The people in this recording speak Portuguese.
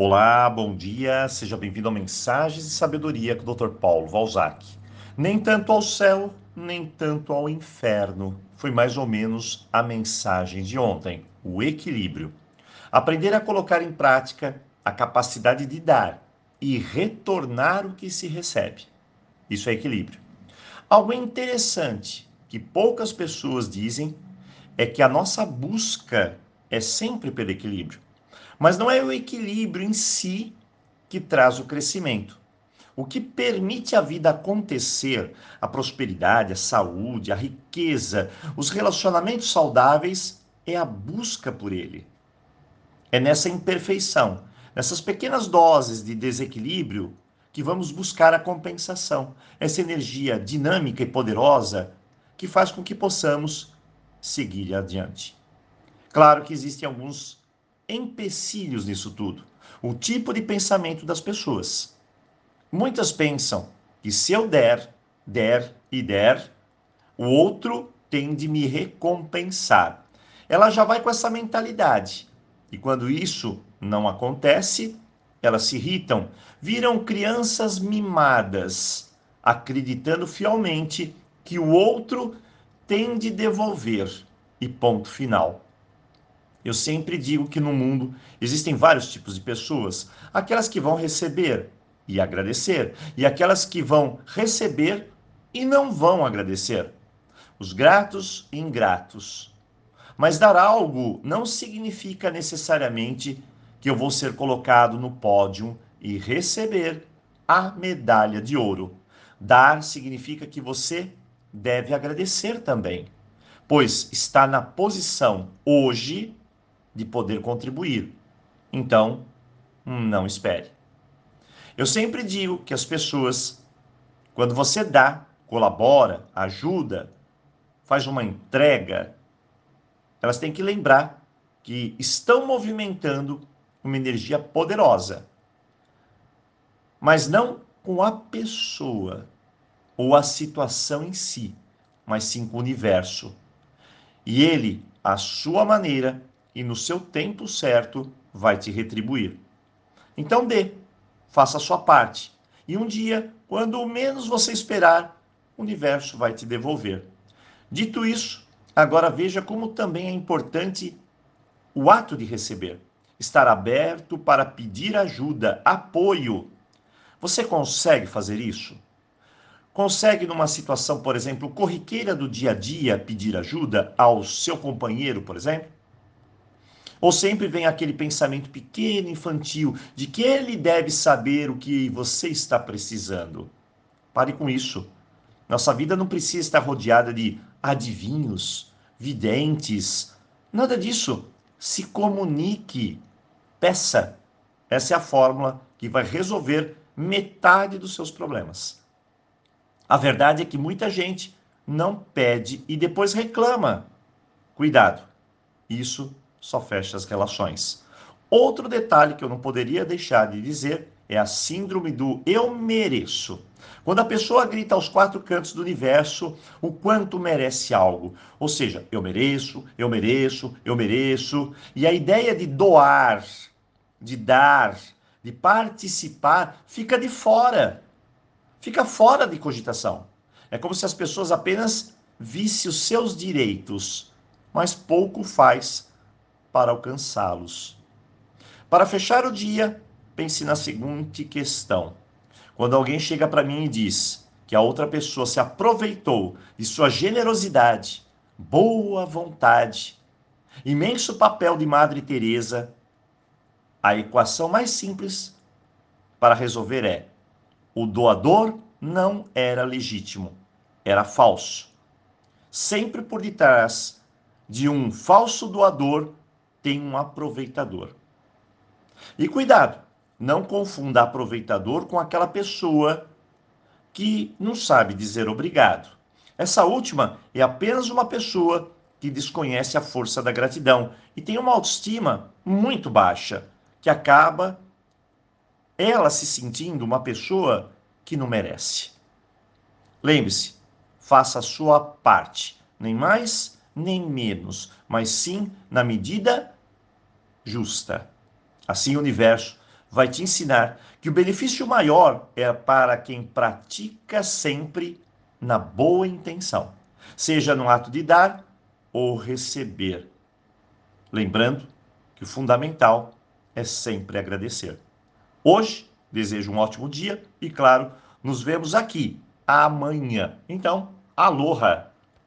Olá, bom dia, seja bem-vindo a Mensagens de Sabedoria com o Dr. Paulo Valzac. Nem tanto ao céu, nem tanto ao inferno. Foi mais ou menos a mensagem de ontem, o equilíbrio. Aprender a colocar em prática a capacidade de dar e retornar o que se recebe. Isso é equilíbrio. Algo interessante que poucas pessoas dizem é que a nossa busca é sempre pelo equilíbrio. Mas não é o equilíbrio em si que traz o crescimento. O que permite a vida acontecer, a prosperidade, a saúde, a riqueza, os relacionamentos saudáveis, é a busca por ele. É nessa imperfeição, nessas pequenas doses de desequilíbrio, que vamos buscar a compensação, essa energia dinâmica e poderosa que faz com que possamos seguir adiante. Claro que existem alguns empecilhos nisso tudo. O tipo de pensamento das pessoas. Muitas pensam que se eu der, der e der, o outro tem de me recompensar. Ela já vai com essa mentalidade. E quando isso não acontece, elas se irritam, viram crianças mimadas, acreditando fielmente que o outro tem de devolver. E ponto final. Eu sempre digo que no mundo existem vários tipos de pessoas: aquelas que vão receber e agradecer, e aquelas que vão receber e não vão agradecer. Os gratos e ingratos. Mas dar algo não significa necessariamente que eu vou ser colocado no pódio e receber a medalha de ouro. Dar significa que você deve agradecer também, pois está na posição hoje de poder contribuir. Então, não espere. Eu sempre digo que as pessoas, quando você dá, colabora, ajuda, faz uma entrega, elas têm que lembrar que estão movimentando uma energia poderosa, mas não com a pessoa ou a situação em si, mas sim com o universo. E ele, à sua maneira, e no seu tempo certo vai te retribuir. Então dê, faça a sua parte. E um dia, quando menos você esperar, o universo vai te devolver. Dito isso, agora veja como também é importante o ato de receber. Estar aberto para pedir ajuda, apoio. Você consegue fazer isso? Consegue, numa situação, por exemplo, corriqueira do dia a dia, pedir ajuda ao seu companheiro, por exemplo? Ou sempre vem aquele pensamento pequeno, infantil, de que ele deve saber o que você está precisando. Pare com isso. Nossa vida não precisa estar rodeada de adivinhos, videntes, nada disso. Se comunique, peça. Essa é a fórmula que vai resolver metade dos seus problemas. A verdade é que muita gente não pede e depois reclama. Cuidado, isso só fecha as relações. Outro detalhe que eu não poderia deixar de dizer é a síndrome do eu mereço. Quando a pessoa grita aos quatro cantos do universo o quanto merece algo. Ou seja, eu mereço, eu mereço, eu mereço. E a ideia de doar, de dar, de participar, fica de fora. Fica fora de cogitação. É como se as pessoas apenas vissem os seus direitos, mas pouco faz para alcançá-los. Para fechar o dia, pense na seguinte questão: quando alguém chega para mim e diz que a outra pessoa se aproveitou de sua generosidade, boa vontade, imenso papel de Madre Teresa, a equação mais simples para resolver é: o doador não era legítimo, era falso. Sempre por detrás de um falso doador tem um aproveitador. E cuidado, não confunda aproveitador com aquela pessoa que não sabe dizer obrigado. Essa última é apenas uma pessoa que desconhece a força da gratidão e tem uma autoestima muito baixa, que acaba ela se sentindo uma pessoa que não merece. Lembre-se, faça a sua parte, nem mais nem menos, mas sim na medida justa. Assim o universo vai te ensinar que o benefício maior é para quem pratica sempre na boa intenção, seja no ato de dar ou receber. Lembrando que o fundamental é sempre agradecer. Hoje, desejo um ótimo dia e, claro, nos vemos aqui amanhã. Então, aloha!